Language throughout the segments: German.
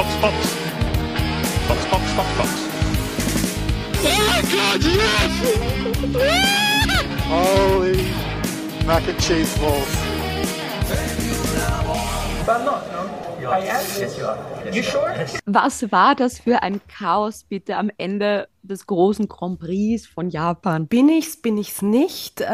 Box, Box. Box, Box, Box, Box. Oh Gott, yes! Holy mac and cheese balls. But I'm not, no. I am? Yes, you are. You sure? Was war das für ein Chaos bitte am Ende des großen Grand Prix von Japan? Bin ich's, bin ich's nicht? Äh,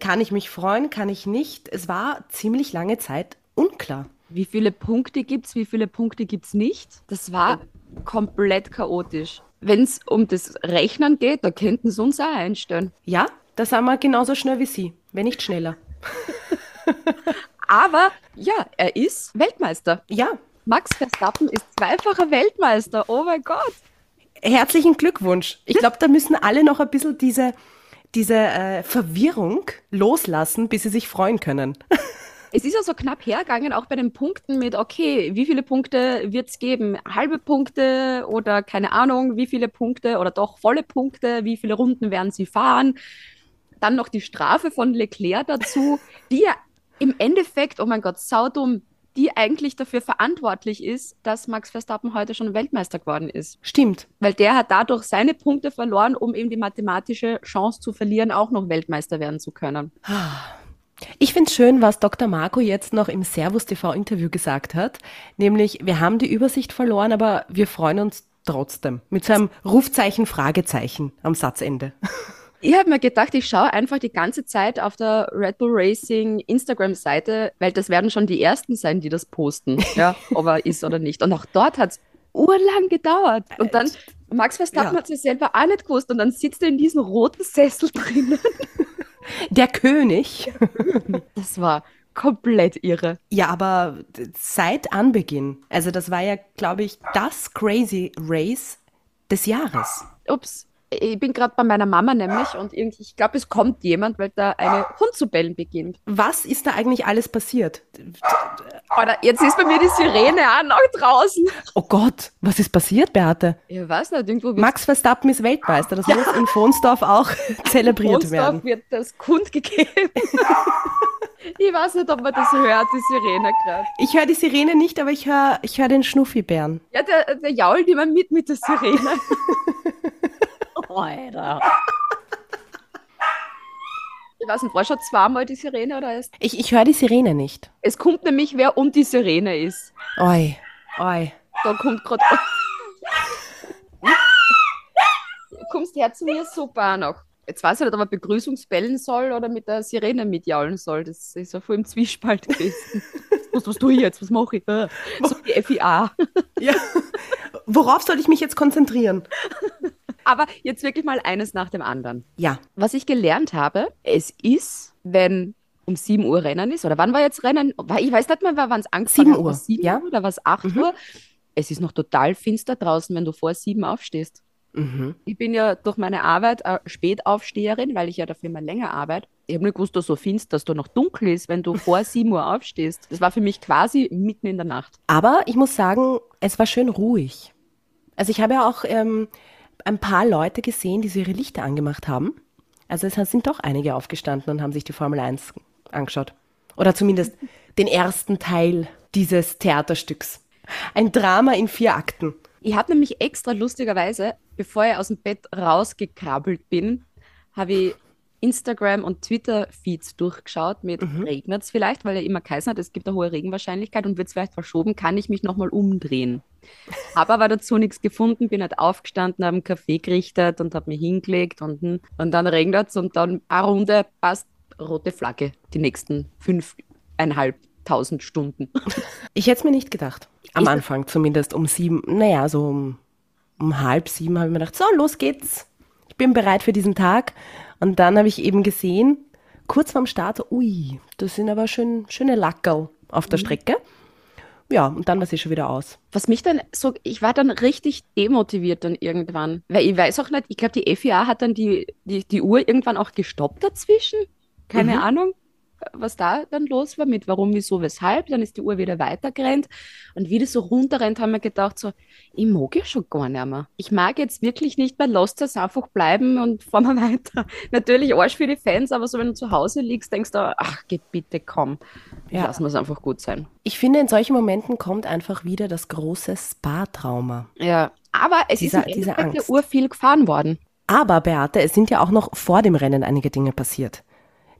kann ich mich freuen, kann ich nicht? Es war ziemlich lange Zeit unklar. Wie viele Punkte gibt's, wie viele Punkte gibt's nicht? Das war komplett chaotisch. Wenn es um das Rechnen geht, da könnten sie uns auch einstellen. Ja, da sind wir genauso schnell wie Sie, wenn nicht schneller. Aber ja, er ist Weltmeister. Ja, Max Verstappen ist zweifacher Weltmeister. Oh mein Gott. herzlichen Glückwunsch. Ich glaube, da müssen alle noch ein bisschen diese, diese äh, Verwirrung loslassen, bis sie sich freuen können. Es ist ja so knapp hergegangen, auch bei den Punkten mit, okay, wie viele Punkte wird es geben? Halbe Punkte oder keine Ahnung, wie viele Punkte oder doch volle Punkte, wie viele Runden werden sie fahren? Dann noch die Strafe von Leclerc dazu, die ja im Endeffekt, oh mein Gott, saudumm, die eigentlich dafür verantwortlich ist, dass Max Verstappen heute schon Weltmeister geworden ist. Stimmt. Weil der hat dadurch seine Punkte verloren, um eben die mathematische Chance zu verlieren, auch noch Weltmeister werden zu können. Ich finde es schön, was Dr. Marco jetzt noch im Servus TV Interview gesagt hat, nämlich wir haben die Übersicht verloren, aber wir freuen uns trotzdem. Mit so einem Rufzeichen, Fragezeichen am Satzende. Ich habe mir gedacht, ich schaue einfach die ganze Zeit auf der Red Bull Racing Instagram-Seite, weil das werden schon die Ersten sein, die das posten, ja, ob er ist oder nicht. Und auch dort hat es urlang gedauert. Und dann, Max Verstappen Ja. hat es selber auch nicht gewusst. Und dann sitzt er in diesem roten Sessel drinnen. Der König. Das war komplett irre. Ja, aber seit Anbeginn, also das war ja, glaube ich, das Crazy Race des Jahres. Ups. Ich bin gerade bei meiner Mama nämlich und irgendwie, ich glaube, es kommt jemand, weil da eine Hund zu bellen beginnt. Was ist da eigentlich alles passiert? Oder jetzt ist bei mir die Sirene auch noch draußen. Oh Gott, was ist passiert, Beate? Ich weiß nicht, irgendwo Max Verstappen ist Weltmeister. Das muss in Fonsdorf auch zelebriert Ronsdorf werden. wird das kundgegeben. ich weiß nicht, ob man das hört, die Sirene gerade. Ich höre die Sirene nicht, aber ich höre ich hör den Schnuffibären. Ja, der, der jault immer mit mit der Sirene. Alter. Ich weiß nicht, war schon zweimal die Sirene oder ist. Ich, ich höre die Sirene nicht. Es kommt nämlich, wer um die Sirene ist. Oi, oi. Da kommt gerade. Du kommst her zu mir, super noch. Jetzt weiß ich nicht, ob er begrüßungsbellen soll oder mit der Sirene mitjaulen soll. Das ist ja voll im Zwiespalt gewesen. Was, was tue ich jetzt? Was mache ich? So die FIA. Ja. Worauf soll ich mich jetzt konzentrieren? Aber jetzt wirklich mal eines nach dem anderen. Ja, Was ich gelernt habe, es ist, wenn um 7 Uhr Rennen ist, oder wann war jetzt Rennen? Ich weiß nicht mehr, wann es angefangen 7 hat. Uhr, War 7 ja. Uhr oder was 8 Uhr? Es ist noch total finster draußen, wenn du vor 7 aufstehst. Mhm. Ich bin ja durch meine Arbeit äh, Spätaufsteherin, weil ich ja dafür immer länger arbeite. Ich habe nicht gewusst, dass so finster, dass da noch dunkel ist, wenn du vor 7 Uhr aufstehst. Das war für mich quasi mitten in der Nacht. aber ich muss sagen, es war schön ruhig. Also ich habe ja auch ähm, ein paar Leute gesehen, die so ihre Lichter angemacht haben. Also es sind doch einige aufgestanden und haben sich die Formel 1 angeschaut. Oder zumindest den ersten Teil dieses Theaterstücks. Ein Drama in vier Akten. Ich habe nämlich extra lustigerweise, bevor ich aus dem Bett rausgekrabbelt bin, habe ich Instagram und Twitter-Feeds durchgeschaut mit regnet es vielleicht, weil ja immer geheißen hat, es gibt eine hohe Regenwahrscheinlichkeit und wird es vielleicht verschoben, kann ich mich nochmal umdrehen. Habe aber dazu nichts gefunden, bin halt aufgestanden, habe einen Kaffee gerichtet und habe mich hingelegt und, und dann regnet es und dann eine Runde passt rote Flagge die nächsten fünfeinhalbtausend Stunden. Ich hätte es mir nicht gedacht. Am Ich- Anfang zumindest um sieben, naja, so um, um halb sieben habe ich mir gedacht, so, los geht's. Ich bin bereit für diesen Tag. Und dann habe ich eben gesehen, kurz vorm Start, ui, das sind aber schön, schöne Lackerl auf der Strecke. Ja, und dann war sie schon wieder aus. Was mich dann so, ich war dann richtig demotiviert dann irgendwann. Weil ich weiß auch nicht, ich glaube, die FIA hat dann die, die, die Uhr irgendwann auch gestoppt dazwischen. Keine Mhm. Ahnung. Was da dann los war mit warum, wieso, weshalb. Dann ist die Uhr wieder weitergerannt. Und wie das so runterrennt, haben wir gedacht, so, ich mag ja schon gar nicht mehr. Ich mag jetzt wirklich nicht mehr Lost das einfach bleiben und fahren wir weiter. Natürlich Arsch für die Fans, aber so wenn du zu Hause liegst, denkst du, ach, geh bitte, komm. Ja. Lassen wir es einfach gut sein. Ich finde, in solchen Momenten kommt einfach wieder das große Spa-Trauma. Ja, aber es Dieser- ist im diese Endeffekt der Angst. Uhr viel gefahren worden. Aber, Beate, es sind ja auch noch vor dem Rennen einige Dinge passiert.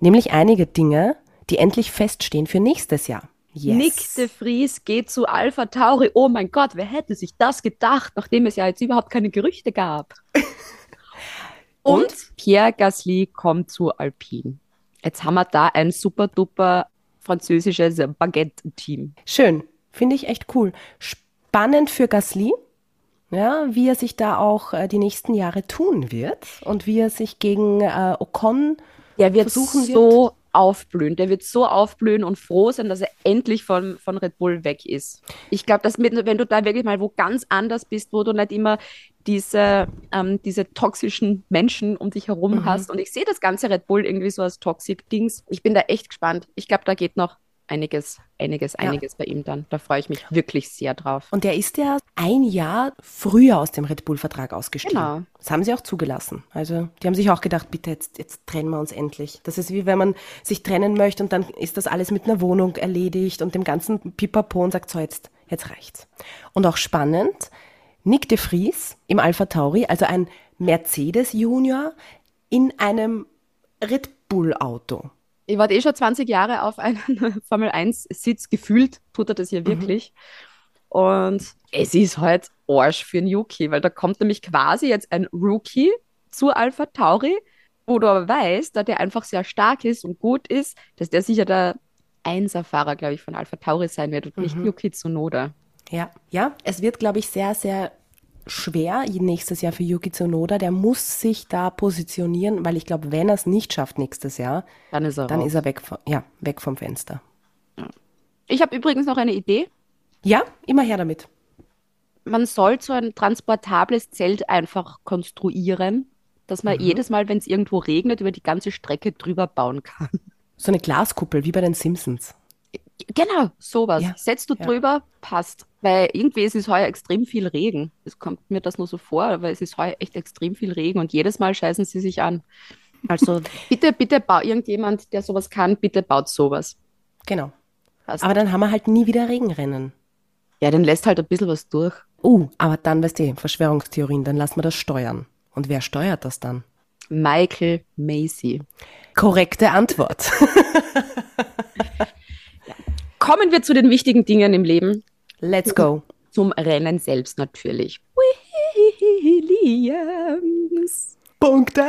Nämlich einige Dinge, die endlich feststehen für nächstes Jahr. Yes. Nick de Vries geht zu Alpha Tauri. Oh mein Gott, wer hätte sich das gedacht, nachdem es ja jetzt überhaupt keine Gerüchte gab? Und, Pierre Gasly kommt zu Alpine. Jetzt haben wir da ein super duper französisches Baguette-Team. Schön. Finde ich echt cool. Spannend für Gasly, ja, wie er sich da auch äh, die nächsten Jahre tun wird und wie er sich gegen äh, Ocon Der wird versuchen so aufblühen. Der wird so aufblühen und froh sein, dass er endlich von, von Red Bull weg ist. Ich glaube, dass mit, wenn du da wirklich mal wo ganz anders bist, wo du nicht immer diese, ähm, diese toxischen Menschen um dich herum hast. Und ich sehe das ganze Red Bull irgendwie so als Toxic-Dings. Ich bin da echt gespannt. Ich glaube, da geht noch einiges, einiges, Ja. einiges bei ihm dann. Da freue ich mich wirklich sehr drauf. Und der ist ja ein Jahr früher aus dem Red Bull-Vertrag ausgestiegen. Genau. Das haben sie auch zugelassen. Also die haben sich auch gedacht, bitte, jetzt, jetzt trennen wir uns endlich. Das ist wie wenn man sich trennen möchte und dann ist das alles mit einer Wohnung erledigt und dem ganzen Pipapo und sagt, so, jetzt, jetzt reicht's. Und auch spannend, Nick de Vries im Alpha Tauri, also ein Mercedes Junior in einem Red Bull-Auto. Ich warte eh schon 20 Jahre auf einen Formel 1-Sitz. Gefühlt tut er das ja wirklich. Und es ist halt Arsch für einen Yuki, weil da kommt nämlich quasi jetzt ein Rookie zu Alpha Tauri, wo du aber weißt, dass der einfach sehr stark ist und gut ist, dass der sicher der Einserfahrer, glaube ich, von Alpha Tauri sein wird und nicht Yuki Tsunoda. Ja, ja, es wird, glaube ich, sehr, sehr schwer nächstes Jahr für Yuki Tsunoda. Der muss sich da positionieren, weil ich glaube, wenn er es nicht schafft nächstes Jahr, Dann ist er dann raus. ist er weg, vom, ja, weg vom Fenster. Ich habe übrigens noch eine Idee. Ja, immer her damit. man soll so ein transportables Zelt einfach konstruieren, dass man jedes Mal, wenn es irgendwo regnet, über die ganze Strecke drüber bauen kann. So eine Glaskuppel, wie bei den Simpsons. Genau, sowas. Ja, Setzt du ja. drüber, passt. Weil irgendwie ist es heuer extrem viel Regen. Es kommt mir das nur so vor, aber es ist heuer echt extrem viel Regen und jedes Mal scheißen sie sich an. Also bitte, bitte irgendjemand, der sowas kann, bitte baut sowas. Genau. Passt. Aber dann haben wir halt nie wieder Regenrennen. ja, dann lässt halt ein bisschen was durch. Uh, aber dann, weißt du, Verschwörungstheorien, dann lassen wir das steuern. Und wer steuert das dann? Michael Macy. Korrekte Antwort. Kommen wir zu den wichtigen Dingen im Leben. Let's go. Zum Rennen selbst natürlich. Williams. Punkte!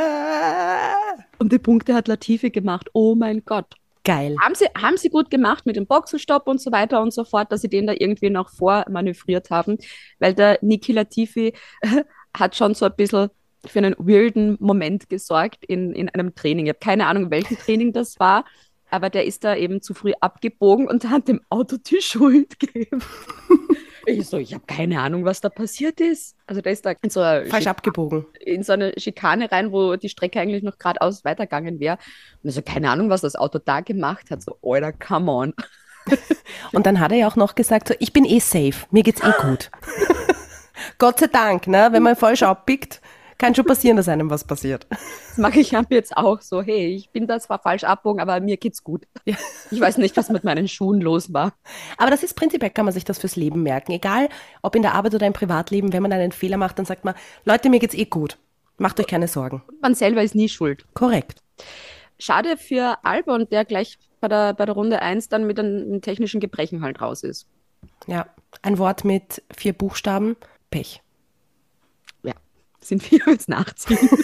Und die Punkte hat Latifi gemacht. Oh mein Gott. Geil. Haben sie, haben sie gut gemacht mit dem Boxenstopp und so weiter und so fort, dass sie den da irgendwie noch vormanövriert haben, weil der Niki Latifi hat schon so ein bisschen für einen weirden Moment gesorgt in, in einem Training. Ich habe keine Ahnung, welchen Training das war, aber der ist da eben zu früh abgebogen und hat dem Auto die Schuld gegeben. ich so, ich habe keine Ahnung, was da passiert ist. Also der ist da in so eine Falsch abgebogen. in so eine Schikane rein, wo die Strecke eigentlich noch geradeaus weitergegangen wäre. Und also keine Ahnung, was das Auto da gemacht hat. So, Alter, come on. Und dann hat er ja auch noch gesagt, so, ich bin eh safe, mir geht's eh gut. Gott sei Dank, ne? Wenn man falsch abbiegt, kann schon passieren, dass einem was passiert. Das mache ich ab jetzt auch so. Hey, ich bin da zwar falsch abbogen, aber mir geht's gut. Ich weiß nicht, was mit meinen Schuhen los war. Aber das ist prinzipiell, kann man sich das fürs Leben merken. Egal, ob in der Arbeit oder im Privatleben, wenn man einen Fehler macht, dann sagt man, Leute, mir geht's eh gut. Macht euch keine Sorgen. Man selber ist nie schuld. Korrekt. Schade für Albon, der gleich bei der, bei der Runde 1 dann mit einem technischen Gebrechen halt raus ist. Ja. Ein Wort mit vier Buchstaben. Pech. Ja, sind wir jetzt nachziehen.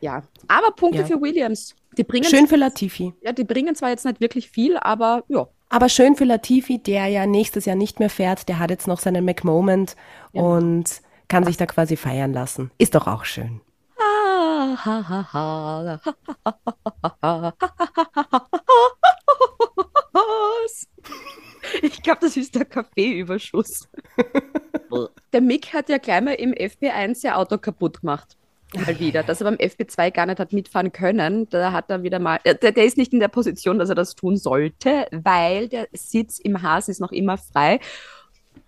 Ja, aber Punkte Ja. für Williams. Die bringen, Schön für Latifi. ja, die bringen zwar jetzt nicht wirklich viel, aber ja, Aber schön für Latifi, der ja nächstes Jahr nicht mehr fährt. Der hat jetzt noch seinen McMoment und kann sich da quasi feiern lassen. Ist doch auch schön. Ich glaube, das ist der Kaffeeüberschuss. Der Mick hat ja gleich mal im FP1 sein Auto kaputt gemacht. mal wieder, dass er beim FP2 gar nicht hat mitfahren können. Da hat er wieder mal, äh, der, der ist nicht in der Position, dass er das tun sollte, weil der Sitz im Haas ist noch immer frei.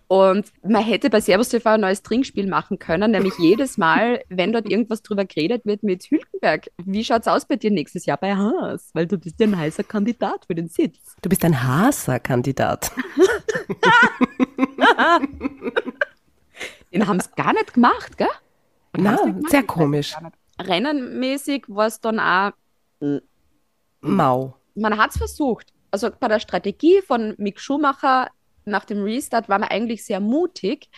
Und man hätte bei Servus TV ein neues Trinkspiel machen können, nämlich jedes Mal, wenn dort irgendwas drüber geredet wird mit Hülkenberg. Wie schaut's aus bei dir nächstes Jahr bei Haas? Weil du bist ja ein heißer Kandidat für den Sitz. Du bist ein Haaser-Kandidat. Den haben es gar nicht gemacht, gell? Na, nicht gemacht? sehr komisch. Rennenmäßig war es dann auch, Mau. man hat es versucht. Also bei der Strategie von Mick Schumacher nach dem Restart war man eigentlich sehr mutig,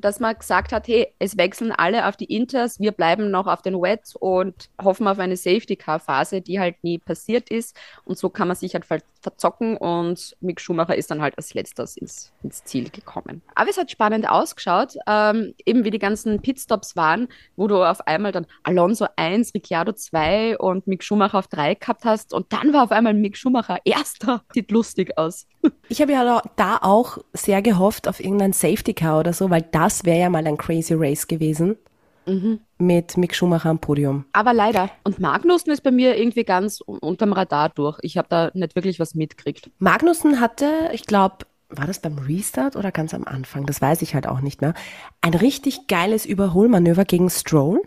dass man gesagt hat, hey, es wechseln alle auf die Inters, wir bleiben noch auf den Wets und hoffen auf eine Safety-Car-Phase, die halt nie passiert ist. Und so kann man sich halt ver verzocken und Mick Schumacher ist dann halt als letztes ins, ins Ziel gekommen. Aber es hat spannend ausgeschaut, ähm, eben wie die ganzen Pitstops waren, wo du auf einmal dann Alonso 1, Ricciardo 2 und Mick Schumacher auf 3 gehabt hast und dann war auf einmal Mick Schumacher erster. Sieht lustig aus. Ich habe ja da- auch sehr gehofft auf irgendein Safety Car oder so, weil das wäre ja mal ein Crazy Race gewesen. Mit Mick Schumacher am Podium. Aber leider. Und Magnussen ist bei mir irgendwie ganz un- unterm Radar durch. Ich habe da nicht wirklich was mitgekriegt. Magnussen hatte, ich glaube, war das beim Restart oder ganz am Anfang? Das weiß ich halt auch nicht mehr. Ein richtig geiles Überholmanöver gegen Stroll,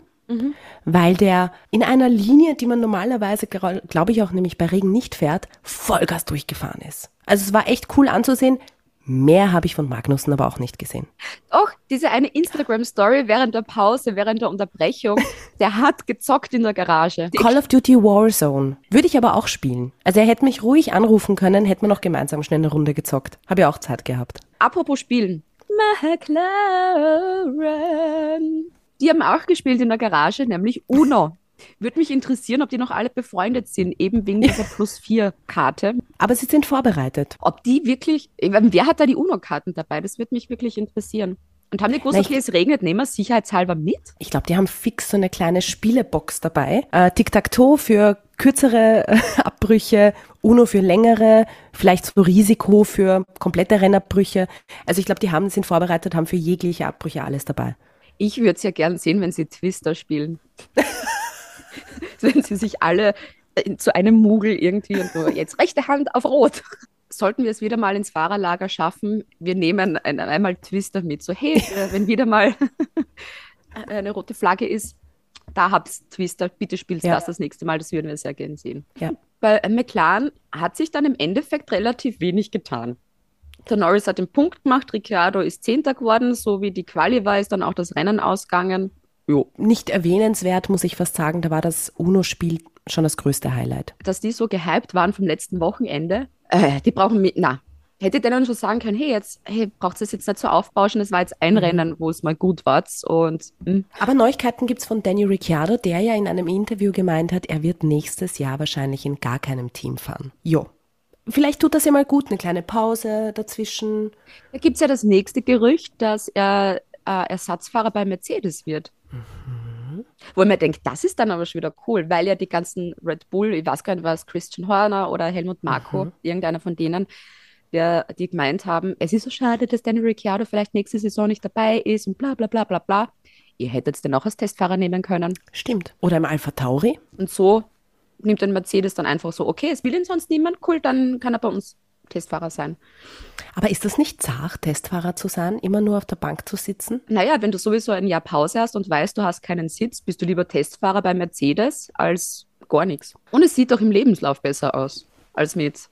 weil der in einer Linie, die man normalerweise, glaube ich auch nämlich bei Regen nicht fährt, Vollgas durchgefahren ist. Also es war echt cool anzusehen. Mehr habe ich von Magnussen aber auch nicht gesehen. Och, diese eine Instagram-Story während der Pause, während der Unterbrechung, der hat gezockt in der Garage. Call of Duty Warzone würde ich aber auch spielen. Also er hätte mich ruhig anrufen können, hätten wir noch gemeinsam schnell eine Runde gezockt. Habe ja auch Zeit gehabt. Apropos Spielen. McLaren. Die haben auch gespielt in der Garage, nämlich Uno. Würde mich interessieren, ob die noch alle befreundet sind, eben wegen dieser Plus-4-Karte. Aber sie sind vorbereitet. Ob die wirklich, wer hat da die Uno-Karten dabei? Das würde mich wirklich interessieren. Und haben die gewusst, okay, es regnet, nehmen wir es sicherheitshalber mit? Ich glaube, die haben fix so eine kleine Spielebox dabei. Äh, Tic-Tac-Toe für kürzere äh, Abbrüche, Uno für längere, vielleicht so Risiko für komplette Rennabbrüche. Also ich glaube, die haben, sind vorbereitet, haben für jegliche Abbrüche alles dabei. Ich würde es ja gern sehen, wenn sie Twister spielen. wenn sie sich alle äh, zu einem Mugel irgendwie und nur jetzt rechte Hand auf Rot. Sollten wir es wieder mal ins Fahrerlager schaffen, wir nehmen ein, einmal Twister mit. So, hey, äh, wenn wieder mal eine rote Flagge ist, da habt's Twister, bitte spielst Ja. das das nächste Mal, das würden wir sehr gern sehen. Ja. Bei äh, McLaren hat sich dann im Endeffekt relativ wenig getan. Der Norris hat den Punkt gemacht, Ricciardo ist Zehnter geworden, so wie die Quali war, ist dann auch das Rennen ausgegangen. Jo. Nicht erwähnenswert, muss ich fast sagen, da war das Uno-Spiel schon das größte Highlight. Dass die so gehypt waren vom letzten Wochenende, äh, die brauchen mit, na, hätte dann schon sagen können, hey, jetzt, hey, braucht es jetzt nicht so aufbauschen, es war jetzt ein Rennen, wo es mal gut war und hm, Aber Neuigkeiten gibt's von Danny Ricciardo, der ja in einem Interview gemeint hat, er wird nächstes Jahr wahrscheinlich in gar keinem Team fahren. Jo. Vielleicht tut das ja mal gut, eine kleine Pause dazwischen. Da gibt es ja das nächste Gerücht, dass er äh, Ersatzfahrer bei Mercedes wird. Wo ich mir denke, das ist dann aber schon wieder cool, weil ja die ganzen Red Bull, ich weiß gar nicht, was Christian Horner oder Helmut Marko, irgendeiner von denen, der, die gemeint haben, es ist so schade, dass Danny Ricciardo vielleicht nächste Saison nicht dabei ist und bla bla bla bla bla. Ihr hättet den auch als Testfahrer nehmen können. Stimmt. Oder im Alpha Tauri. Und so nimmt ein Mercedes dann einfach so, okay, es will ihn sonst niemand, cool, dann kann er bei uns Testfahrer sein. Aber ist das nicht zart, Testfahrer zu sein, immer nur auf der Bank zu sitzen? Naja, wenn du sowieso ein Jahr Pause hast und weißt, du hast keinen Sitz, bist du lieber Testfahrer bei Mercedes als gar nichts. Und es sieht auch im Lebenslauf besser aus als mit.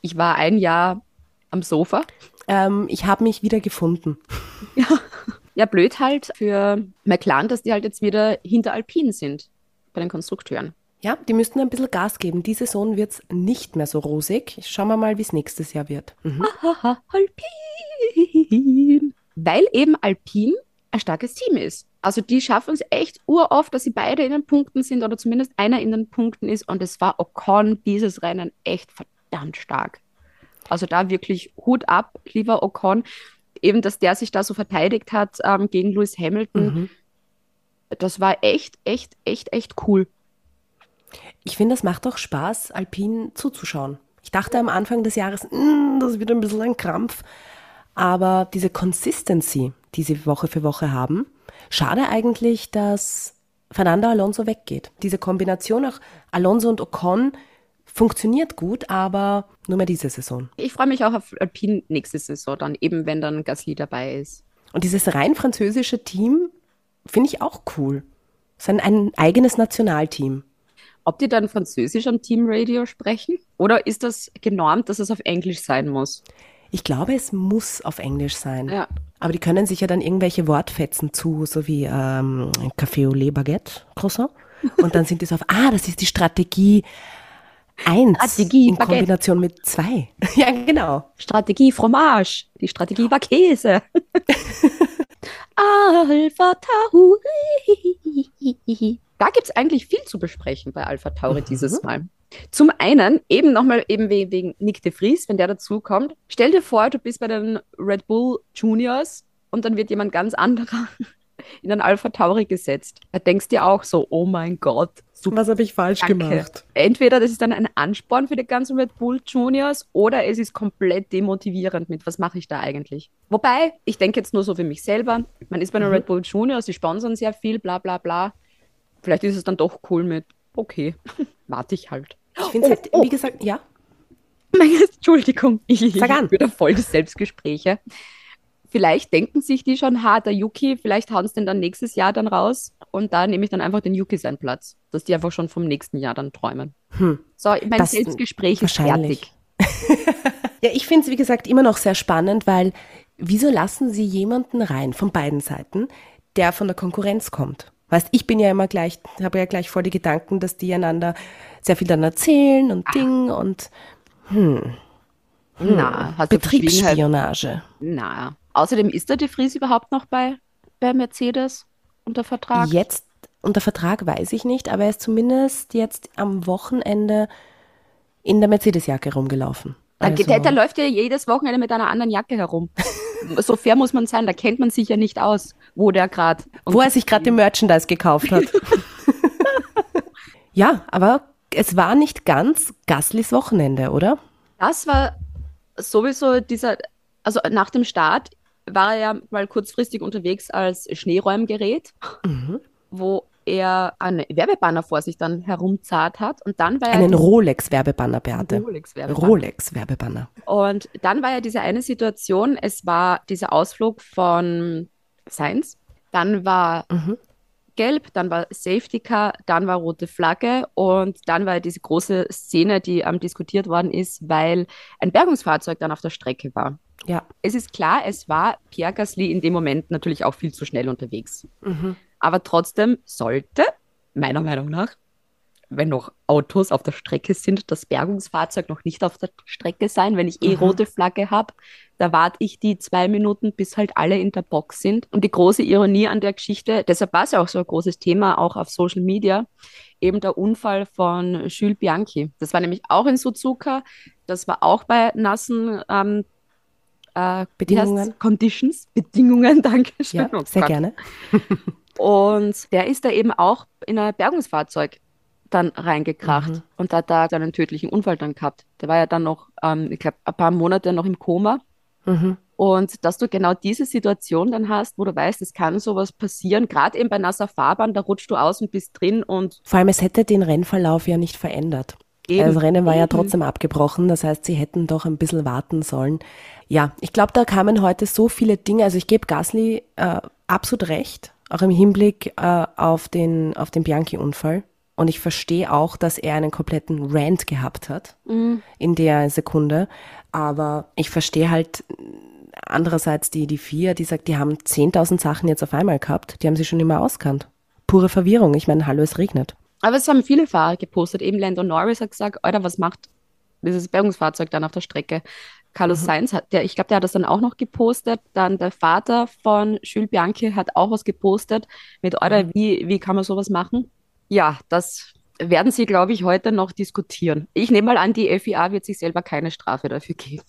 Ich war ein Jahr am Sofa. Ähm, ich habe mich wieder gefunden. Ja, blöd halt für McLaren, dass die halt jetzt wieder hinter Alpine sind bei den Konstrukteuren. Ja, die müssten ein bisschen Gas geben. Die Saison wird's nicht mehr so rosig. Schauen wir mal, wie es nächstes Jahr wird. Mhm. Haha, Alpine. Weil eben Alpine ein starkes Team ist. Also die schaffen es echt uroft, dass sie beide in den Punkten sind oder zumindest einer in den Punkten ist. Und es war Ocon dieses Rennen echt verdammt stark. Also da wirklich Hut ab, lieber Ocon. Eben, dass der sich da so verteidigt hat ähm, gegen Lewis Hamilton. Mhm. Das war echt, echt, echt, echt cool. Ich finde, es macht auch Spaß, Alpin zuzuschauen. Ich dachte am Anfang des Jahres, "Mm, das wird ein bisschen ein Krampf. Aber diese Consistency, die sie Woche für Woche haben, schade eigentlich, dass Fernando Alonso weggeht. Diese Kombination auch Alonso und Ocon funktioniert gut, aber nur mehr diese Saison. Ich freue mich auch auf Alpine nächste Saison dann, eben wenn dann Gasly dabei ist. Und dieses rein französische Team finde ich auch cool. Es ist ein, ein eigenes Nationalteam. Ob die dann Französisch am Teamradio sprechen? Oder ist das genormt, dass es auf Englisch sein muss? Ich glaube, es muss auf Englisch sein. Ja. Aber die können sich ja dann irgendwelche Wortfetzen zu, so wie ähm, Café au lait Baguette, Croissant. Und dann sind die so auf, ah, das ist die Strategie 1 Strategie in Baguette. Kombination mit 2. ja, genau. Strategie Fromage. Die Strategie war Käse. Alpha Tauri. Da gibt es eigentlich viel zu besprechen bei Alpha Tauri dieses Mal. Zum einen, eben nochmal eben we- wegen Nick de Vries, wenn der dazukommt. Stell dir vor, du bist bei den Red Bull Juniors und dann wird jemand ganz anderer in den Alpha Tauri gesetzt. Da denkst dir auch so, oh mein Gott, super. Was habe ich falsch Danke. Entweder das ist dann ein Ansporn für die ganzen Red Bull Juniors oder es ist komplett demotivierend mit, was mache ich da eigentlich? Wobei, ich denke jetzt nur so für mich selber, man ist bei den Red Bull Juniors, die sponsern sehr viel, bla bla bla. Vielleicht ist es dann doch cool mit, okay, warte ich halt. Ich finde es halt, Oh, oh. wie gesagt, ja. Entschuldigung, ich, Sag an. wieder voll die Selbstgespräche. Vielleicht denken sich die schon, ha, der Yuki, vielleicht hauen sie den dann nächstes Jahr dann raus und da nehme ich dann einfach den Yuki seinen Platz, dass die einfach schon vom nächsten Jahr dann träumen. So, mein Das- Selbstgespräch ist fertig. Ja, ich finde es, wie gesagt, immer noch sehr spannend, weil wieso lassen sie jemanden rein, von beiden Seiten, der von der Konkurrenz kommt? Weißt, ich bin ja immer gleich, habe ja gleich voll die Gedanken, dass die einander sehr viel dann erzählen und Ding und Na, hast du Verschwiegenheit? Betriebsspionage. Na. Außerdem ist der De Vries überhaupt noch bei, bei Mercedes unter Vertrag? Jetzt unter Vertrag weiß ich nicht, aber er ist zumindest jetzt am Wochenende in der Mercedes-Jacke rumgelaufen. Also- der, der läuft ja jedes Wochenende mit einer anderen Jacke herum. so fair muss man sein, da kennt man sich ja nicht aus, wo der gerade. wo er sich gerade den Merchandise gekauft hat. ja, aber es war nicht ganz Gaslys Wochenende, oder? Das war sowieso dieser, also nach dem Start war er ja mal kurzfristig unterwegs als Schneeräumgerät, wo er einen Werbebanner vor sich dann herumzart hat und dann war er Einen Rolex-Werbebanner, Beate. Rolex-Werbebanner. Rolex-Werbebanner. Und dann war ja diese eine Situation, es war dieser Ausflug von Sainz, dann war gelb, dann war Safety Car, dann war rote Flagge und dann war ja diese große Szene, die ähm, diskutiert worden ist, weil ein Bergungsfahrzeug dann auf der Strecke war. Ja. Es ist klar, es war Pierre Gasly in dem Moment natürlich auch viel zu schnell unterwegs. Aber trotzdem sollte, meiner Meinung nach, wenn noch Autos auf der Strecke sind, das Bergungsfahrzeug noch nicht auf der Strecke sein. Wenn ich eh rote Flagge habe, da warte ich die zwei Minuten, bis halt alle in der Box sind. Und die große Ironie an der Geschichte, deshalb war es ja auch so ein großes Thema, auch auf Social Media, eben der Unfall von Jules Bianchi. Das war nämlich auch in Suzuka, das war auch bei nassen ähm, äh? Bedingungen. Conditions, Bedingungen, danke schön. Ja, Oh sehr Gott. gerne. Und der ist da eben auch in ein Bergungsfahrzeug dann reingekracht Mhm. und hat da einen tödlichen Unfall dann gehabt. Der war ja dann noch, ähm, ich glaube, ein paar Monate noch im Koma. Mhm. Und dass du genau diese Situation dann hast, wo du weißt, es kann sowas passieren, gerade eben bei nasser Fahrbahn, da rutschst du aus und bist drin und Vor allem, es hätte den Rennverlauf ja nicht verändert. Eben. Das Rennen war ja Eben. trotzdem abgebrochen, das heißt, sie hätten doch ein bisschen warten sollen. Ja, ich glaube, da kamen heute so viele Dinge. Also ich gebe Gasly äh, absolut recht, auch im Hinblick äh, auf den, auf den Bianchi-Unfall. Und ich verstehe auch, dass er einen kompletten Rant gehabt hat in der Sekunde. Aber ich verstehe halt andererseits die, die vier, die sagt, die haben 10.000 Sachen jetzt auf einmal gehabt. Die haben sie schon immer auskannt. Pure Verwirrung. Ich meine, hallo, es regnet. Aber es haben viele Fahrer gepostet. Eben Lando Norris hat gesagt, Alter, was macht dieses Bergungsfahrzeug dann auf der Strecke? Carlos Sainz hat, der, ich glaube, der hat das dann auch noch gepostet. Dann der Vater von Jules Bianchi hat auch was gepostet mit, Alter, wie, wie kann man sowas machen? Ja, das werden sie, glaube ich, heute noch diskutieren. Ich nehme mal an, die FIA wird sich selber keine Strafe dafür geben.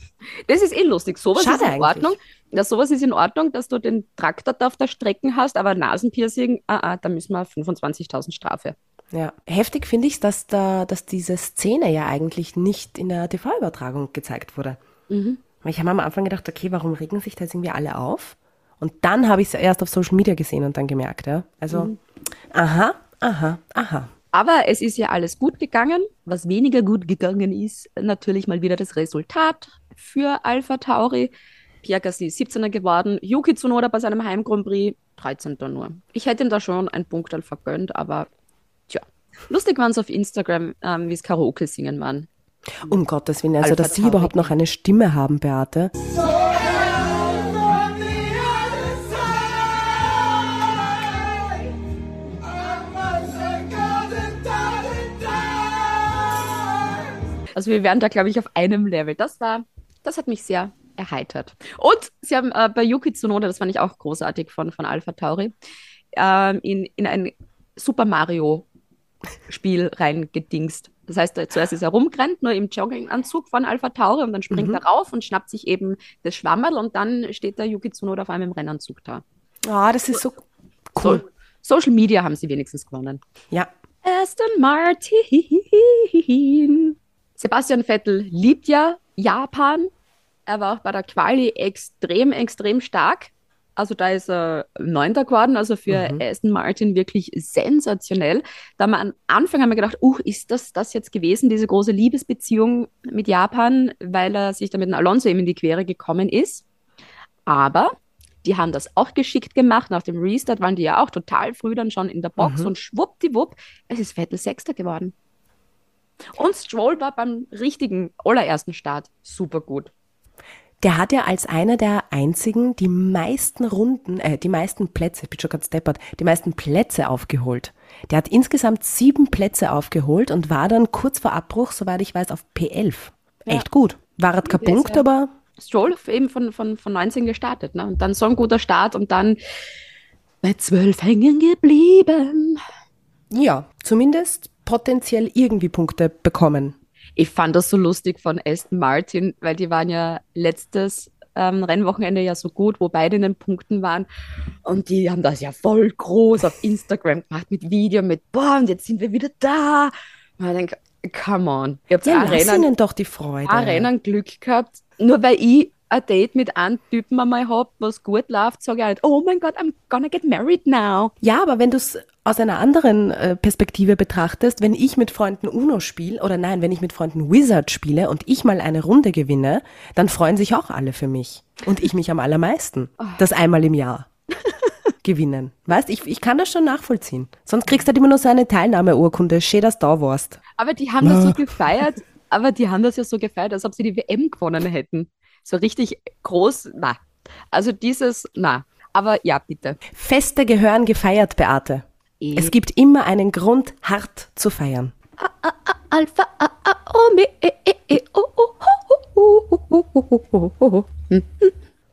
Das ist eh lustig. Sowas Schade ist in eigentlich. Ordnung. Das, sowas ist in Ordnung, dass du den Traktor da auf der Strecke hast, aber Nasenpiercing, ah, ah, da müssen wir 25.000 Strafe. Ja, heftig finde ich, dass da, dass diese Szene ja eigentlich nicht in der TV-Übertragung gezeigt wurde. Mhm. Ich habe am Anfang gedacht, okay, warum regen sich da jetzt irgendwie alle auf? Und dann habe ich es erst auf Social Media gesehen und dann gemerkt, ja. Also, Mhm. aha, Aha, aha. Aber es ist ja alles gut gegangen. Was weniger gut gegangen ist, natürlich mal wieder das Resultat für Alpha Tauri. Pierre Gasly ist 17er geworden, Yuki Tsunoda bei seinem Heim Grand Prix 13. nur. Ich hätte ihm da schon einen Punkt vergönnt, aber tja. Lustig waren es auf Instagram, ähm, wie es Karaoke singen waren. Um Gottes Willen, also Alpha dass Sie überhaupt noch eine Stimme haben, Beate. Also wir wären da, glaube ich, auf einem Level. Das war, das hat mich sehr erheitert. Und sie haben äh, bei Yuki Tsunoda, das fand ich auch großartig von, von Alpha Tauri, ähm, in, in ein Super Mario Spiel reingedingst. Das heißt, äh, zuerst ist er rumgerannt, nur im Jogginganzug von Alpha Tauri und dann springt er rauf und schnappt sich eben das Schwammerl und dann steht der Yuki Tsunoda auf einmal im Rennanzug da. Ah, das ist so cool. So, Social Media haben sie wenigstens gewonnen. Ja, Aston Martin. Sebastian Vettel liebt ja Japan. Er war auch bei der Quali extrem, extrem stark. Also da ist er Neunter geworden, also für Aston Martin wirklich sensationell. Da haben wir am Anfang haben wir gedacht, uh, ist das das jetzt gewesen, diese große Liebesbeziehung mit Japan, weil er sich da mit dem Alonso eben in die Quere gekommen ist. Aber die haben das auch geschickt gemacht. Nach dem Restart waren die ja auch total früh dann schon in der Box und schwuppdiwupp, es ist Vettel Sechster geworden. Und Stroll war beim richtigen allerersten Start super gut. Der hat ja als einer der einzigen die meisten Runden, äh, die meisten Plätze, ich bin schon ganz deppert, die meisten Plätze aufgeholt. Der hat insgesamt sieben Plätze aufgeholt und war dann kurz vor Abbruch, soweit ich weiß, auf P11. Echt gut. War halt kein Punkt, ja- aber Stroll eben von, von, von 19 gestartet. Ne? Und dann so ein guter Start und dann bei 12 hängen geblieben. ja, zumindest potenziell irgendwie Punkte bekommen. Ich fand das so lustig von Aston Martin, weil die waren ja letztes ähm, Rennwochenende ja so gut, wo beide in den Punkten waren. Und die haben das ja voll groß auf Instagram gemacht mit Video, mit boah, und jetzt sind wir wieder da. Und ich denke, come on. Ihr habt Ja, Rennen, ihnen doch die Freude. Rennen Glück gehabt. Nur weil ich ein Date mit einem Typen einmal hab, was gut läuft, sage ich halt, oh mein Gott, I'm gonna get married now. Ja, aber wenn du es aus einer anderen äh, Perspektive betrachtest, wenn ich mit Freunden Uno spiele, oder nein, wenn ich mit Freunden Wizard spiele und ich mal eine Runde gewinne, dann freuen sich auch alle für mich. Und ich mich am allermeisten. Das einmal im Jahr gewinnen. Weißt, ich, ich kann das schon nachvollziehen. Sonst kriegst du halt immer nur so eine Teilnahmeurkunde, schön, dass du da warst. Aber die haben das so gefeiert, aber die haben das ja so gefeiert, als ob sie die WM gewonnen hätten. So richtig groß, na. Also dieses, na. Aber ja, bitte. Feste gehören gefeiert, Beate. E es gibt immer einen Grund, hart zu feiern. Alpha,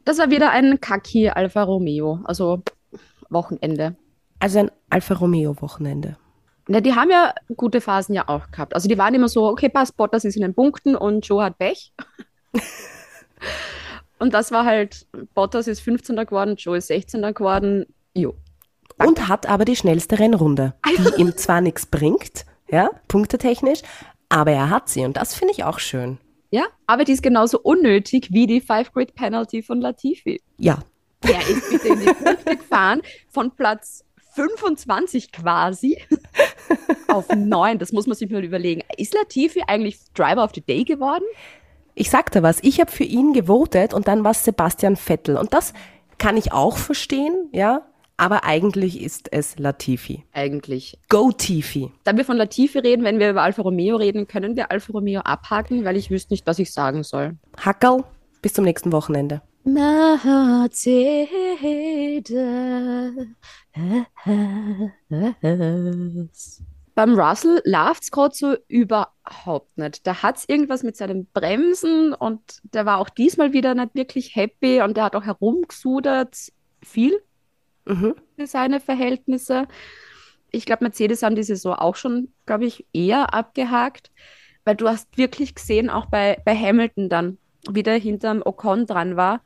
Das war wieder ein Kaki Alfa Romeo, also Wochenende. Also ein Alfa Romeo Wochenende. Na, die haben ja gute Phasen ja auch gehabt. Also die waren immer so, okay, passt, Bottas ist in den Punkten und Joe hat Pech. und das war halt, Bottas ist 15. geworden, Joe ist 16. geworden. Jo. Und hat aber die schnellste Rennrunde, die ihm zwar nichts bringt, ja, punktetechnisch, aber er hat sie und das finde ich auch schön. Ja, aber die ist genauso unnötig wie die Five-Grid-Penalty von Latifi. Ja, Der ist bitte in die Punkte gefahren, von Platz 25 quasi auf 9. Das muss man sich mal überlegen. Ist Latifi eigentlich Driver of the Day geworden? Ich sagte was, ich habe für ihn gewotet und dann war es Sebastian Vettel und das kann ich auch verstehen, ja, aber eigentlich ist es Latifi. Eigentlich. Go Tifi. Da wir von Latifi reden, wenn wir über Alfa Romeo reden, können wir Alfa Romeo abhaken, weil ich wüsste nicht, was ich sagen soll. Hackerl, bis zum nächsten Wochenende. Mercedes. Beim Russell läuft es gerade so überhaupt nicht. Da hat es irgendwas mit seinen Bremsen und der war auch diesmal wieder nicht wirklich happy und der hat auch herumgesudert. Viel Mhm. für seine Verhältnisse. Ich glaube, Mercedes haben die Saison auch schon, glaube ich, eher abgehakt, weil du hast wirklich gesehen, auch bei, bei Hamilton dann, wie der hinterm Ocon dran war,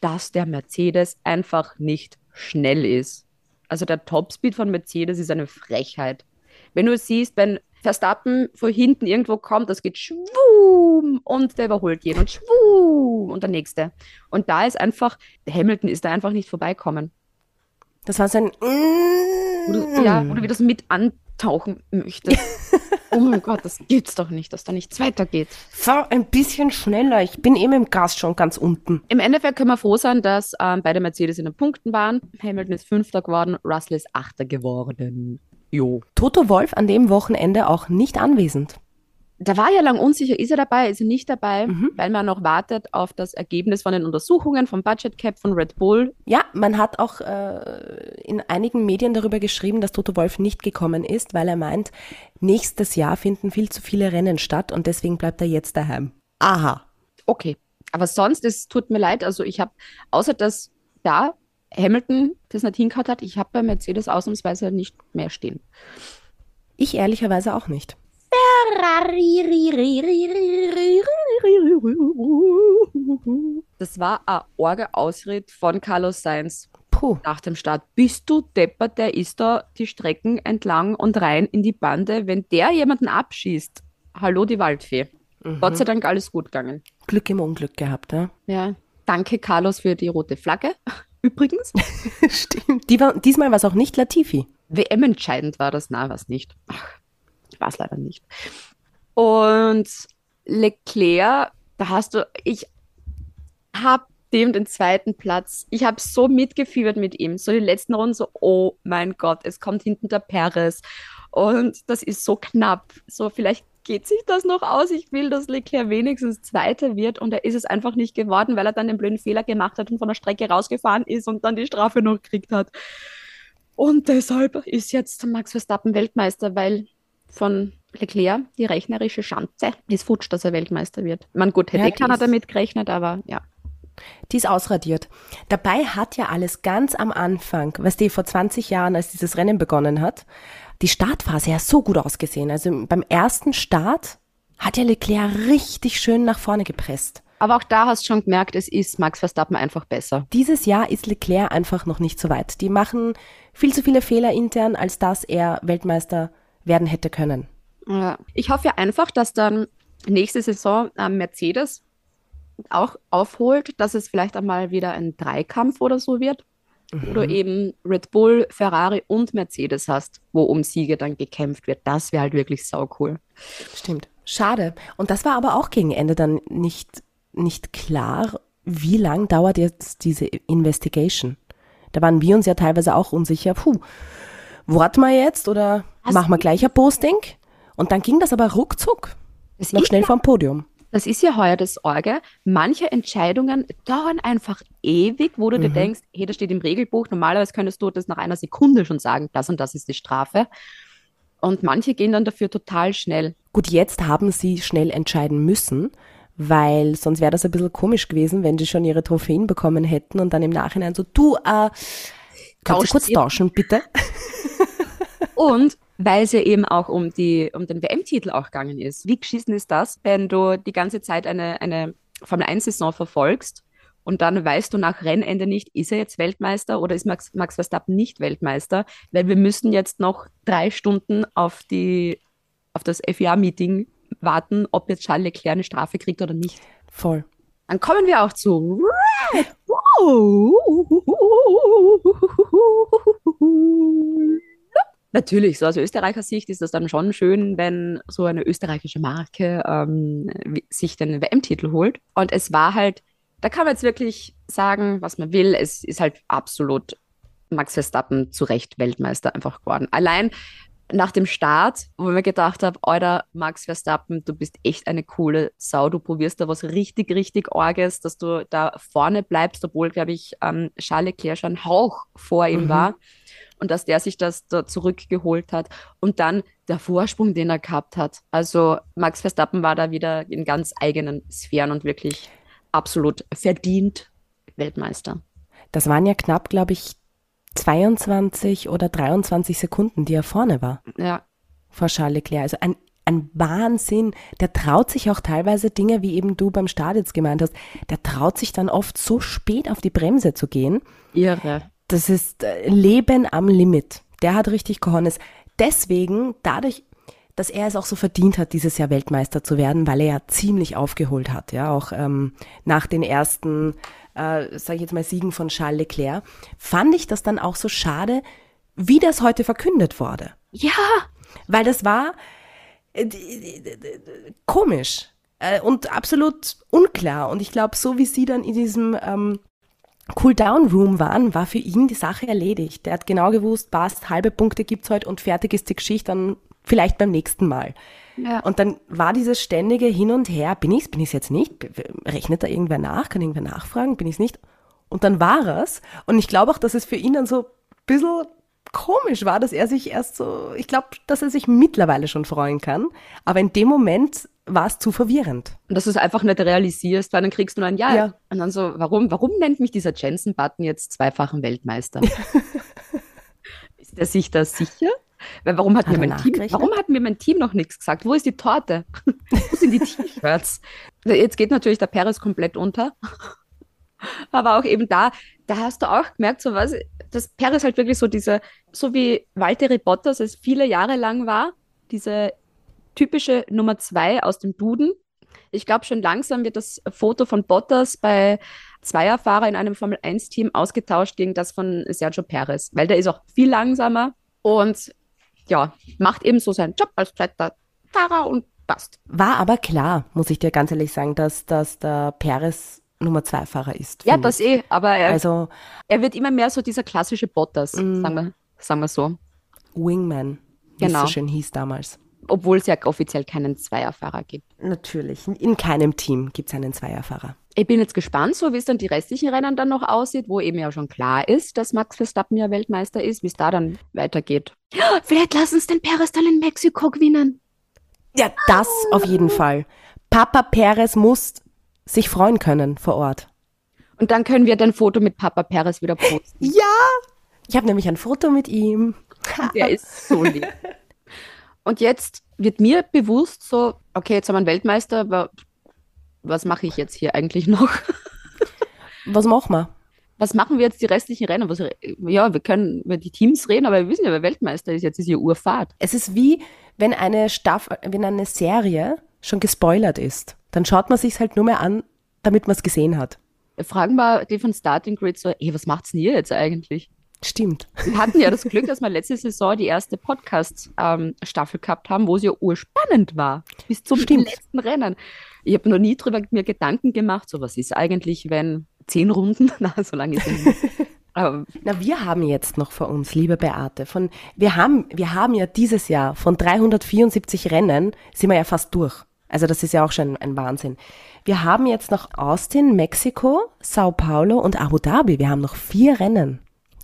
dass der Mercedes einfach nicht schnell ist. Also der Topspeed von Mercedes ist eine Frechheit. Wenn du siehst, wenn Verstappen von hinten irgendwo kommt, das geht schwum und der überholt jeden und schwum und der nächste. Und da ist einfach, Hamilton ist da einfach nicht vorbeikommen. Das war sein wo du, ja, wo du wieder so mit antauchen möchtest. oh mein Gott, das gibt's doch nicht, dass da nichts weitergeht. Fahr ein bisschen schneller. Ich bin eben im Gas schon ganz unten. Im Endeffekt können wir froh sein, dass ähm, beide Mercedes in den Punkten waren. Hamilton ist Fünfter geworden, Russell ist Achter geworden. Jo. Toto Wolf an dem Wochenende auch nicht anwesend. Da war ja lang unsicher, ist er dabei, ist er nicht dabei, weil man noch wartet auf das Ergebnis von den Untersuchungen vom Budget Cap von Red Bull. Ja, man hat auch äh, in einigen Medien darüber geschrieben, dass Toto Wolf nicht gekommen ist, weil er meint, nächstes Jahr finden viel zu viele Rennen statt und deswegen bleibt er jetzt daheim. Aha. Okay. Aber sonst, es tut mir leid, also ich habe, außer dass da Hamilton das nicht hingehauen hat, ich habe bei Mercedes ausnahmsweise nicht mehr stehen. Ich ehrlicherweise auch nicht. Das war ein Orge-Ausritt von Carlos Sainz Puh. nach dem Start. Bist du deppert, der ist da die Strecken entlang und rein in die Bande. Wenn der jemanden abschießt, hallo die Waldfee. Gott sei Dank alles gut gegangen. Glück im Unglück gehabt, ja. Ja, danke Carlos für die rote Flagge. Übrigens, Stimmt. Die war, diesmal war es auch nicht Latifi. WM-entscheidend war das, na, was nicht. Ach, war es leider nicht. Und Leclerc, da hast du, ich habe dem den zweiten Platz, ich habe so mitgefiebert mit ihm, so die letzten Runden so, oh mein Gott, es kommt hinten der Perez und das ist so knapp, so vielleicht geht sich das noch aus, ich will, dass Leclerc wenigstens Zweiter wird und er ist es einfach nicht geworden, weil er dann den blöden Fehler gemacht hat und von der Strecke rausgefahren ist und dann die Strafe noch gekriegt hat. Und deshalb ist jetzt Max Verstappen Weltmeister, weil von Leclerc die rechnerische Schanze ist futsch, dass er Weltmeister wird. Man gut, hätte Ja, keiner die damit gerechnet, aber ja. Die ist ausradiert. Dabei hat ja alles ganz am Anfang, weißt du, vor 20 Jahren, als dieses Rennen begonnen hat, die Startphase ja so gut ausgesehen. Also beim ersten Start hat ja Leclerc richtig schön nach vorne gepresst. Aber auch da hast du schon gemerkt, es ist Max Verstappen einfach besser. Dieses Jahr ist Leclerc einfach noch nicht so weit. Die machen viel zu viele Fehler intern, als dass er Weltmeister werden hätte können. Ja. Ich hoffe ja einfach, dass dann nächste Saison ähm, Mercedes auch aufholt, dass es vielleicht einmal wieder ein Dreikampf oder so wird. Wo du eben Red Bull, Ferrari und Mercedes hast, wo um Siege dann gekämpft wird. Das wäre halt wirklich sau cool. Stimmt. Schade. Und das war aber auch gegen Ende dann nicht, nicht klar, wie lang dauert jetzt diese Investigation. Da waren wir uns ja teilweise auch unsicher. Puh, warten wir jetzt oder machen wir gleich ein Posting? Und dann ging das aber ruckzuck. Das Noch schnell vom Podium. Das ist ja heuer das Orge. Manche Entscheidungen dauern einfach ewig, wo du dir denkst, hey, das steht im Regelbuch. Normalerweise könntest du das nach einer Sekunde schon sagen, das und das ist die Strafe. Und manche gehen dann dafür total schnell. Gut, jetzt haben sie schnell entscheiden müssen, weil sonst wäre das ein bisschen komisch gewesen, wenn sie schon ihre Trophäen bekommen hätten und dann im Nachhinein so, du, äh, kannst du kurz tauschen, bitte? Und weil es ja eben auch um, die, um den WM-Titel auch gegangen ist. Wie geschissen ist das, wenn du die ganze Zeit eine, eine Formel-1-Saison verfolgst und dann weißt du nach Rennende nicht, ist er jetzt Weltmeister oder ist Max, Max Verstappen nicht Weltmeister? Weil wir müssen jetzt noch drei Stunden auf, die, auf das FIA-Meeting warten, ob jetzt Charles Leclerc eine Strafe kriegt oder nicht. Voll. Dann kommen wir auch zu Red Bull. Natürlich, so aus Österreicher Sicht ist das dann schon schön, wenn so eine österreichische Marke ähm, sich den WM-Titel holt. Und es war halt, da kann man jetzt wirklich sagen, was man will. Es ist halt absolut Max Verstappen zu Recht Weltmeister einfach geworden. Allein nach dem Start, wo ich mir gedacht habe, Alter, Max Verstappen, du bist echt eine coole Sau. Du probierst da was richtig, richtig Orges, dass du da vorne bleibst, obwohl, glaube ich, ähm, Charles Leclerc schon Hauch vor ihm Mhm. war. Und dass der sich das da zurückgeholt hat. Und dann der Vorsprung, den er gehabt hat. Also Max Verstappen war da wieder in ganz eigenen Sphären und wirklich absolut verdient Weltmeister. Das waren ja knapp, glaube ich, 22 oder 23 Sekunden, die er vorne war Ja, vor Charles Leclerc. Also ein, ein Wahnsinn. Der traut sich auch teilweise Dinge, wie eben du beim Start jetzt gemeint hast, der traut sich dann oft so spät auf die Bremse zu gehen. irre. Das ist äh, Leben am Limit. Der hat richtig Cojones. Deswegen, dadurch, dass er es auch so verdient hat, dieses Jahr Weltmeister zu werden, weil er ja ziemlich aufgeholt hat, ja, auch ähm, nach den ersten, äh, sage ich jetzt mal, Siegen von Charles Leclerc, fand ich das dann auch so schade, wie das heute verkündet wurde. Ja, Weil das war äh, komisch äh, und absolut unklar. Und ich glaube, so wie sie dann in diesem ähm, Cool-Down-Room waren, war für ihn die Sache erledigt. Der hat genau gewusst, passt, halbe Punkte gibt's heute und fertig ist die Geschichte dann vielleicht beim nächsten Mal. Ja. Und dann war dieses ständige Hin und Her, bin ich's, bin ich's jetzt nicht? Rechnet da irgendwer nach? Kann irgendwer nachfragen? Bin ich's nicht? Und dann war es. Und ich glaube auch, dass es für ihn dann so ein bisschen komisch war, dass er sich erst so, ich glaube, dass er sich mittlerweile schon freuen kann. Aber in dem Moment war es zu verwirrend. Und dass du es einfach nicht realisierst, weil dann kriegst du nur ein Ja. Ja. Und dann so, warum, warum nennt mich dieser Jensen-Button jetzt zweifachen Weltmeister? ist er sich da sicher? Weil warum hat, Hat mir mein Team, warum hat mir mein Team noch nichts gesagt? Wo ist die Torte? Wo sind die T-Shirts? Jetzt geht natürlich der Paris komplett unter. Aber auch eben da, da hast du auch gemerkt, so was, dass Paris halt wirklich so diese, so wie Valtteri Bottas es viele Jahre lang war, diese typische Nummer zwei aus dem Duden. Ich glaube, schon langsam wird das Foto von Bottas bei Zweierfahrer in einem Formel-1-Team ausgetauscht gegen das von Sergio Perez, weil der ist auch viel langsamer und ja, macht eben so seinen Job als zweiter Fahrer und passt. War aber klar, muss ich dir ganz ehrlich sagen, dass, dass der Perez Nummer zwei Fahrer ist. Ja, das eh, aber er, Also er wird immer mehr so dieser klassische Bottas, sagen wir, sagen wir so. Wingman, wie es Genau. so schön hieß damals. Obwohl es ja offiziell keinen Zweierfahrer gibt. Natürlich. In keinem Team gibt es einen Zweierfahrer. Ich bin jetzt gespannt, so wie es dann die restlichen Rennen dann noch aussieht, wo eben ja schon klar ist, dass Max Verstappen ja Weltmeister ist, wie es da dann weitergeht. Vielleicht lassen es den Perez dann in Mexiko gewinnen. Ja, das auf jeden Fall. Papa Perez muss sich freuen können vor Ort. Und dann können wir dein Foto mit Papa Perez wieder posten. Ja! Ich habe nämlich ein Foto mit ihm. Der ist so lieb. Und jetzt wird mir bewusst so, okay, jetzt haben wir einen Weltmeister, aber was mache ich jetzt hier eigentlich noch? Was machen wir? Was machen wir jetzt die restlichen Rennen? Was, ja, wir können über die Teams reden, aber wir wissen ja, wer Weltmeister ist. Jetzt ist hier Urfahrt. Es ist wie, wenn eine Staffel, wenn eine Serie schon gespoilert ist. Dann schaut man sich halt nur mehr an, damit man es gesehen hat. Fragen wir die von Starting Grid so, ey, was macht's denn ihr jetzt eigentlich? Stimmt. Wir hatten ja das Glück, dass wir letzte Saison die erste Podcast-Staffel gehabt haben, wo es ja urspannend war. Bis zum Stimmt. letzten Rennen. Ich habe noch nie drüber mir Gedanken gemacht, so was ist eigentlich, wenn zehn Runden, na, so lange ist es nicht. Aber Na, wir haben jetzt noch vor uns, liebe Beate, von, wir haben, wir haben ja dieses Jahr von 374 Rennen, sind wir ja fast durch. Also das ist ja auch schon ein Wahnsinn. Wir haben jetzt noch Austin, Mexiko, Sao Paulo und Abu Dhabi. Wir haben noch vier Rennen.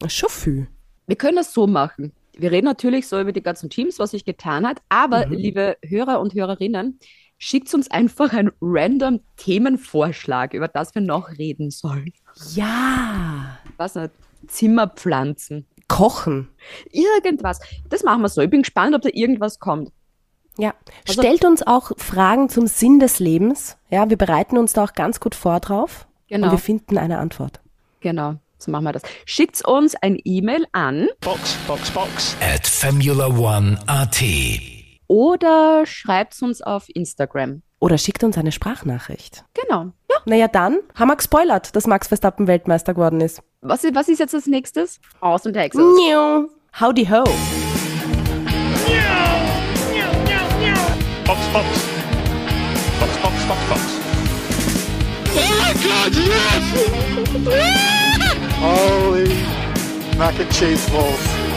Schon viel. wir können das so machen. Wir reden natürlich so über die ganzen Teams, was sich getan hat, aber liebe Hörer und Hörerinnen, schickt uns einfach einen random Themenvorschlag, über das wir noch reden sollen. Ja. Was nicht? Zimmerpflanzen. Kochen. Irgendwas. Das machen wir so. Ich bin gespannt, ob da irgendwas kommt. Ja. Also- Stellt uns auch Fragen zum Sinn des Lebens. Ja, wir bereiten uns da auch ganz gut vor drauf. Genau. Und wir finden eine Antwort. Genau, so machen wir das. Schickt uns ein E-Mail an Box, Box, Box. at Formula One AT. oder schreibt uns auf Instagram. Oder schickt uns eine Sprachnachricht. Genau. Ja. Naja, dann haben wir gespoilert, dass Max Verstappen Weltmeister geworden ist. Was, ist- was ist jetzt als nächstes? Aus und Texas. Howdy ho. Box, Box. Box, Box, Box, Box. Oh my god, yes! Holy mac and cheese balls.